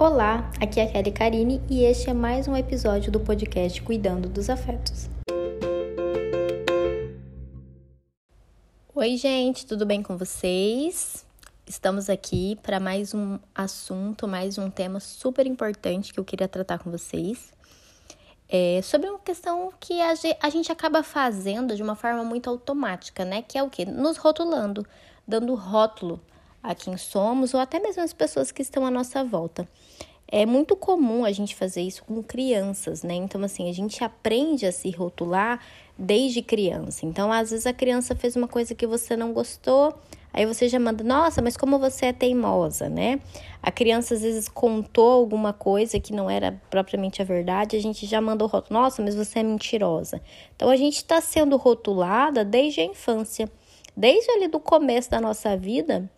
Olá, aqui é a Kelly Karine e este é mais um episódio do podcast Cuidando dos Afetos. Oi, gente, tudo bem com vocês? Estamos aqui para mais um assunto, mais um tema super importante que eu queria tratar com vocês. É sobre uma questão que a gente acaba fazendo de uma forma muito automática, né? Que é o quê? Nos rotulando, dando rótulo a quem somos ou até mesmo as pessoas que estão à nossa volta. É muito comum a gente fazer isso com crianças, né? Então, assim, a gente aprende a se rotular desde criança. Então, às vezes a criança fez uma coisa que você não gostou, aí você já manda, nossa, mas como você é teimosa, né? A criança às vezes contou alguma coisa que não era propriamente a verdade, a gente já mandou nossa, mas você é mentirosa. Então, a gente está sendo rotulada desde a infância, desde ali do começo da nossa vida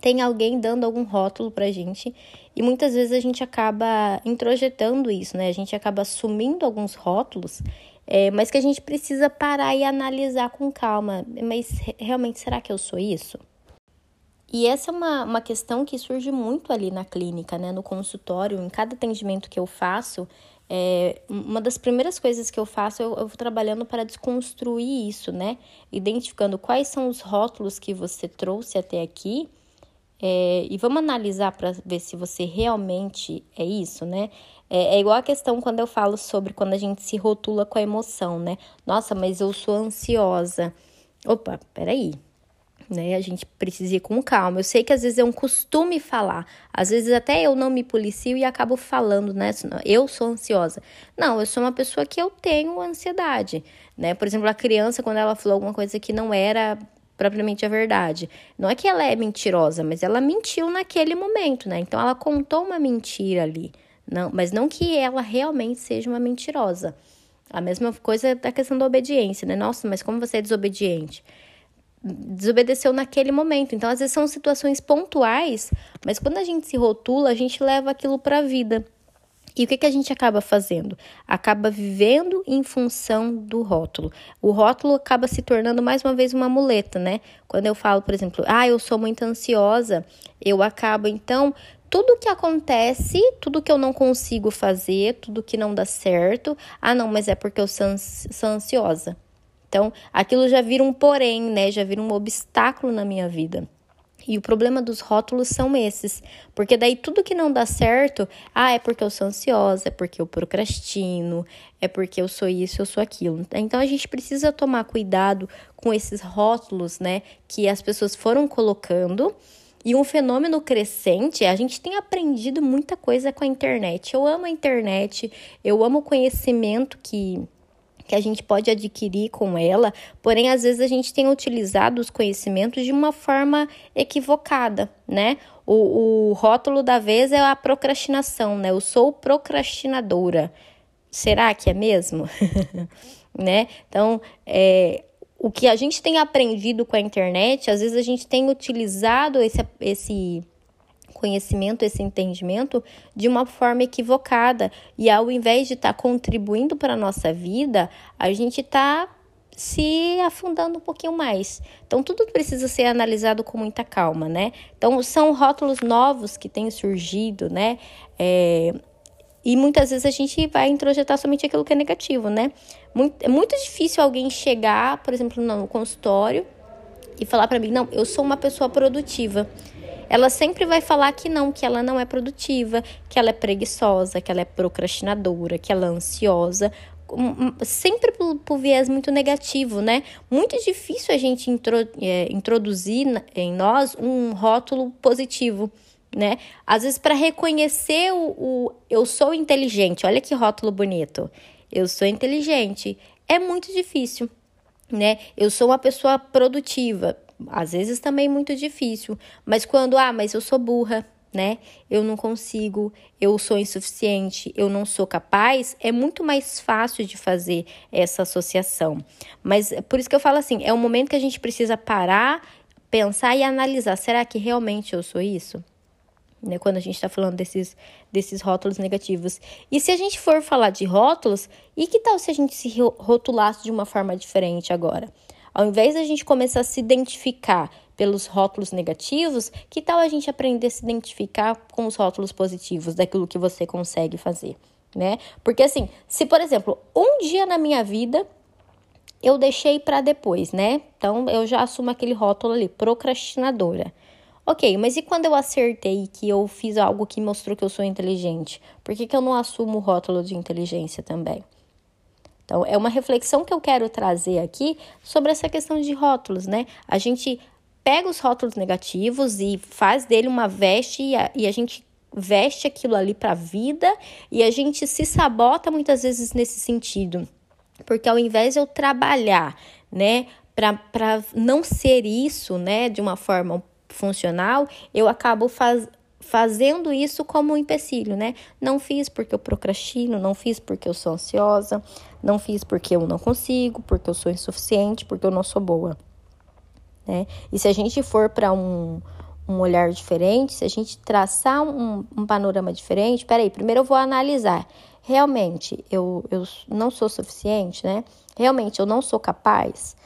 tem alguém dando algum rótulo pra gente e muitas vezes a gente acaba introjetando isso, né? A gente acaba assumindo alguns rótulos, é, mas que a gente precisa parar e analisar com calma. Mas realmente será que eu sou isso? E essa é uma, uma questão que surge muito ali na clínica, né? No consultório, em cada atendimento que eu faço, é, uma das primeiras coisas que eu faço, eu, eu vou trabalhando para desconstruir isso, né? Identificando quais são os rótulos que você trouxe até aqui é, e vamos analisar para ver se você realmente é isso, né? É, é, igual a questão quando eu falo sobre quando a gente se rotula com a emoção, né? Nossa, mas eu sou ansiosa. Opa, peraí. Né? A gente precisa ir com calma. Eu sei que às vezes é um costume falar. Às vezes até eu não me policio e acabo falando, né? Eu sou ansiosa. Não, eu sou uma pessoa que eu tenho ansiedade, né? Por exemplo, a criança, quando ela falou alguma coisa que não era propriamente a verdade. Não é que ela é mentirosa, mas ela mentiu naquele momento, né? Então ela contou uma mentira ali. Não, mas não que ela realmente seja uma mentirosa. A mesma coisa da questão da obediência, né? Nossa, mas como você é desobediente? Desobedeceu naquele momento. Então, às vezes são situações pontuais, mas quando a gente se rotula, a gente leva aquilo para a vida. E o que, que a gente acaba fazendo? Acaba vivendo em função do rótulo. O rótulo acaba se tornando mais uma vez uma muleta, né? Quando eu falo, por exemplo, ah, eu sou muito ansiosa, eu acabo então tudo que acontece, tudo que eu não consigo fazer, tudo que não dá certo, ah, não, mas é porque eu sou ansiosa. Então, aquilo já vira um porém, né? Já vira um obstáculo na minha vida. E o problema dos rótulos são esses, porque daí tudo que não dá certo, ah, é porque eu sou ansiosa, é porque eu procrastino, é porque eu sou isso, eu sou aquilo. Então a gente precisa tomar cuidado com esses rótulos, né, que as pessoas foram colocando. E um fenômeno crescente, a gente tem aprendido muita coisa com a internet. Eu amo a internet, eu amo o conhecimento que que a gente pode adquirir com ela, porém, às vezes a gente tem utilizado os conhecimentos de uma forma equivocada, né? O, o rótulo da vez é a procrastinação, né? Eu sou procrastinadora. Será que é mesmo? né? Então, é, o que a gente tem aprendido com a internet, às vezes a gente tem utilizado esse, esse conhecimento, esse entendimento de uma forma equivocada. E ao invés de estar tá contribuindo para a nossa vida, a gente está se afundando um pouquinho mais. Então, tudo precisa ser analisado com muita calma, né? Então, são rótulos novos que têm surgido, né? É, e muitas vezes a gente vai introjetar somente aquilo que é negativo, né? Muito, é muito difícil alguém chegar, por exemplo, no consultório e falar para mim: não, eu sou uma pessoa produtiva ela sempre vai falar que não, que ela não é produtiva, que ela é preguiçosa, que ela é procrastinadora, que ela é ansiosa, sempre por, por, viés muito negativo, né? Muito difícil a gente intro, é, introduzir em nós um rótulo positivo, né? Às vezes, para reconhecer o, o eu sou inteligente, olha que rótulo bonito, eu sou inteligente, é muito difícil, né? Eu sou uma pessoa produtiva, às vezes também muito difícil, mas quando, ah, mas eu sou burra, né? Eu não consigo, eu sou insuficiente, eu não sou capaz, é muito mais fácil de fazer essa associação. Mas por isso que eu falo assim, é um momento que a gente precisa parar, pensar e analisar, será que realmente eu sou isso? Né, quando a gente está falando desses, desses rótulos negativos. E se a gente for falar de rótulos, e que tal se a gente se rotulasse de uma forma diferente agora? Ao invés da gente começar a se identificar pelos rótulos negativos, que tal a gente aprender a se identificar com os rótulos positivos daquilo que você consegue fazer, né? Porque assim, se por exemplo, um dia na minha vida eu deixei para depois, né? Então eu já assumo aquele rótulo ali, procrastinadora. Ok, mas e quando eu acertei que eu fiz algo que mostrou que eu sou inteligente? Por que, que eu não assumo o rótulo de inteligência também? Então, é uma reflexão que eu quero trazer aqui sobre essa questão de rótulos, né? A gente pega os rótulos negativos e faz dele uma veste e a, e a gente veste aquilo ali para a vida e a gente se sabota muitas vezes nesse sentido. Porque ao invés de eu trabalhar, né, para não ser isso, né, de uma forma funcional, eu acabo faz, fazendo isso como um empecilho, né? Não fiz porque eu procrastino, não fiz porque eu sou ansiosa, não fiz porque eu não consigo, porque eu sou insuficiente, porque eu não sou boa. Né? E se a gente for para um, um olhar diferente, se a gente traçar um, um panorama diferente, peraí, primeiro eu vou analisar. Realmente eu, eu não sou suficiente, né? Realmente eu não sou capaz.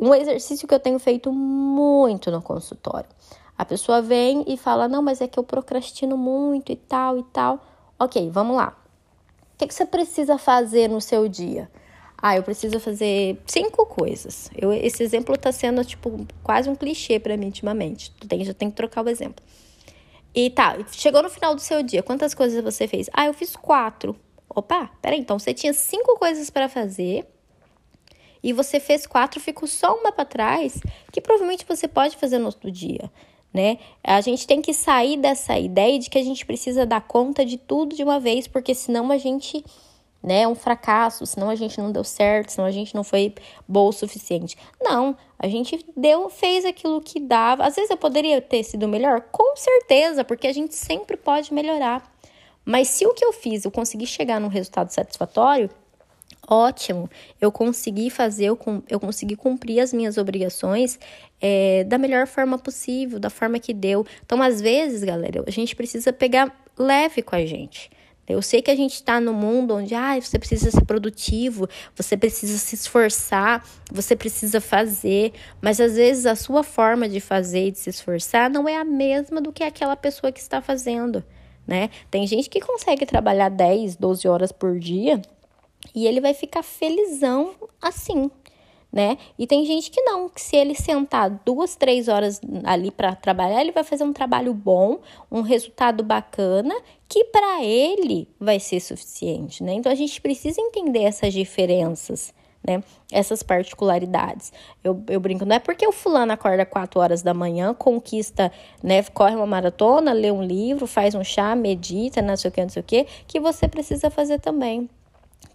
Um exercício que eu tenho feito muito no consultório. A pessoa vem e fala: Não, mas é que eu procrastino muito e tal e tal. Ok, vamos lá. O que, que você precisa fazer no seu dia? Ah, eu preciso fazer cinco coisas. Eu, esse exemplo está sendo, tipo, quase um clichê para mim ultimamente. Tu tem, já tem que trocar o exemplo. E tá, chegou no final do seu dia, quantas coisas você fez? Ah, eu fiz quatro. Opa, peraí, então você tinha cinco coisas para fazer e você fez quatro, ficou só uma para trás, que provavelmente você pode fazer no outro dia né? A gente tem que sair dessa ideia de que a gente precisa dar conta de tudo de uma vez, porque senão a gente, né, é um fracasso, senão a gente não deu certo, senão a gente não foi boa o suficiente. Não, a gente deu, fez aquilo que dava. Às vezes eu poderia ter sido melhor, com certeza, porque a gente sempre pode melhorar. Mas se o que eu fiz eu consegui chegar num resultado satisfatório, ótimo, eu consegui fazer, eu, eu consegui cumprir as minhas obrigações é, da melhor forma possível, da forma que deu. Então, às vezes, galera, a gente precisa pegar leve com a gente. Eu sei que a gente está no mundo onde ah, você precisa ser produtivo, você precisa se esforçar, você precisa fazer, mas às vezes a sua forma de fazer e de se esforçar não é a mesma do que aquela pessoa que está fazendo, né? Tem gente que consegue trabalhar 10, 12 horas por dia e ele vai ficar felizão assim, né? E tem gente que não, que se ele sentar duas, três horas ali para trabalhar, ele vai fazer um trabalho bom, um resultado bacana, que para ele vai ser suficiente, né? Então a gente precisa entender essas diferenças. Né? Essas particularidades. Eu, eu brinco, não é porque o fulano acorda 4 horas da manhã, conquista, né? Corre uma maratona, lê um livro, faz um chá, medita, não sei o que, não sei o que, que você precisa fazer também.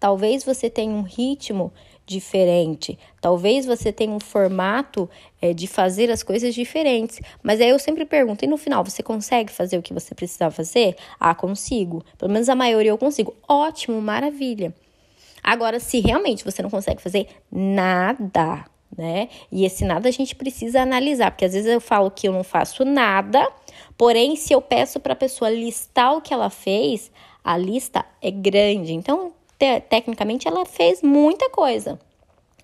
Talvez você tenha um ritmo diferente, talvez você tenha um formato é, de fazer as coisas diferentes. Mas aí eu sempre pergunto: e no final, você consegue fazer o que você precisava fazer? Ah, consigo. Pelo menos a maioria eu consigo. Ótimo, maravilha. Agora, se realmente você não consegue fazer nada, né? E esse nada a gente precisa analisar, porque às vezes eu falo que eu não faço nada, porém, se eu peço para a pessoa listar o que ela fez, a lista é grande. Então, te tecnicamente ela fez muita coisa.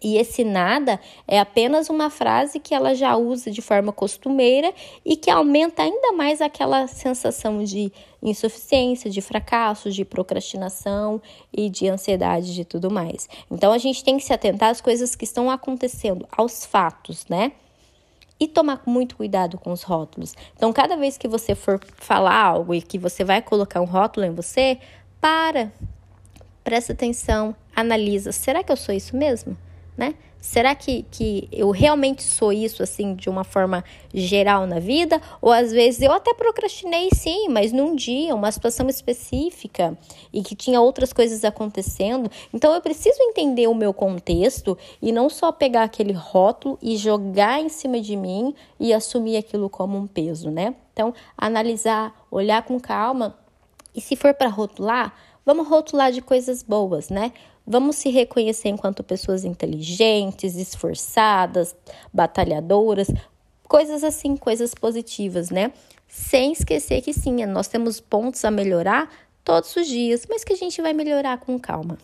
E esse nada é apenas uma frase que ela já usa de forma costumeira e que aumenta ainda mais aquela sensação de insuficiência, de fracasso, de procrastinação e de ansiedade de tudo mais. Então a gente tem que se atentar às coisas que estão acontecendo, aos fatos, né? E tomar muito cuidado com os rótulos. Então, cada vez que você for falar algo e que você vai colocar um rótulo em você, para, presta atenção, analisa. Será que eu sou isso mesmo? Né? Será que, que eu realmente sou isso, assim, de uma forma geral na vida? Ou às vezes eu até procrastinei, sim, mas num dia, uma situação específica e que tinha outras coisas acontecendo. Então eu preciso entender o meu contexto e não só pegar aquele rótulo e jogar em cima de mim e assumir aquilo como um peso, né? Então, analisar, olhar com calma e se for para rotular, Vamos rotular de coisas boas, né? Vamos se reconhecer enquanto pessoas inteligentes, esforçadas, batalhadoras, coisas assim, coisas positivas, né? Sem esquecer que sim, nós temos pontos a melhorar todos os dias, mas que a gente vai melhorar com calma.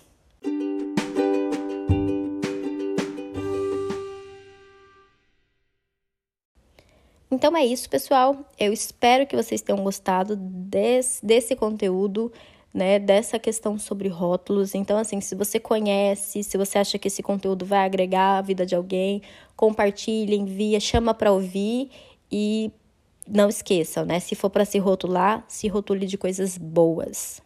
Então é isso, pessoal. Eu espero que vocês tenham gostado desse, desse conteúdo, né? Dessa questão sobre rótulos. Então, assim, se você conhece, se você acha que esse conteúdo vai agregar a vida de alguém, compartilhe, envia, chama para ouvir e não esqueçam, né? Se for para se rotular, se rotule de coisas boas.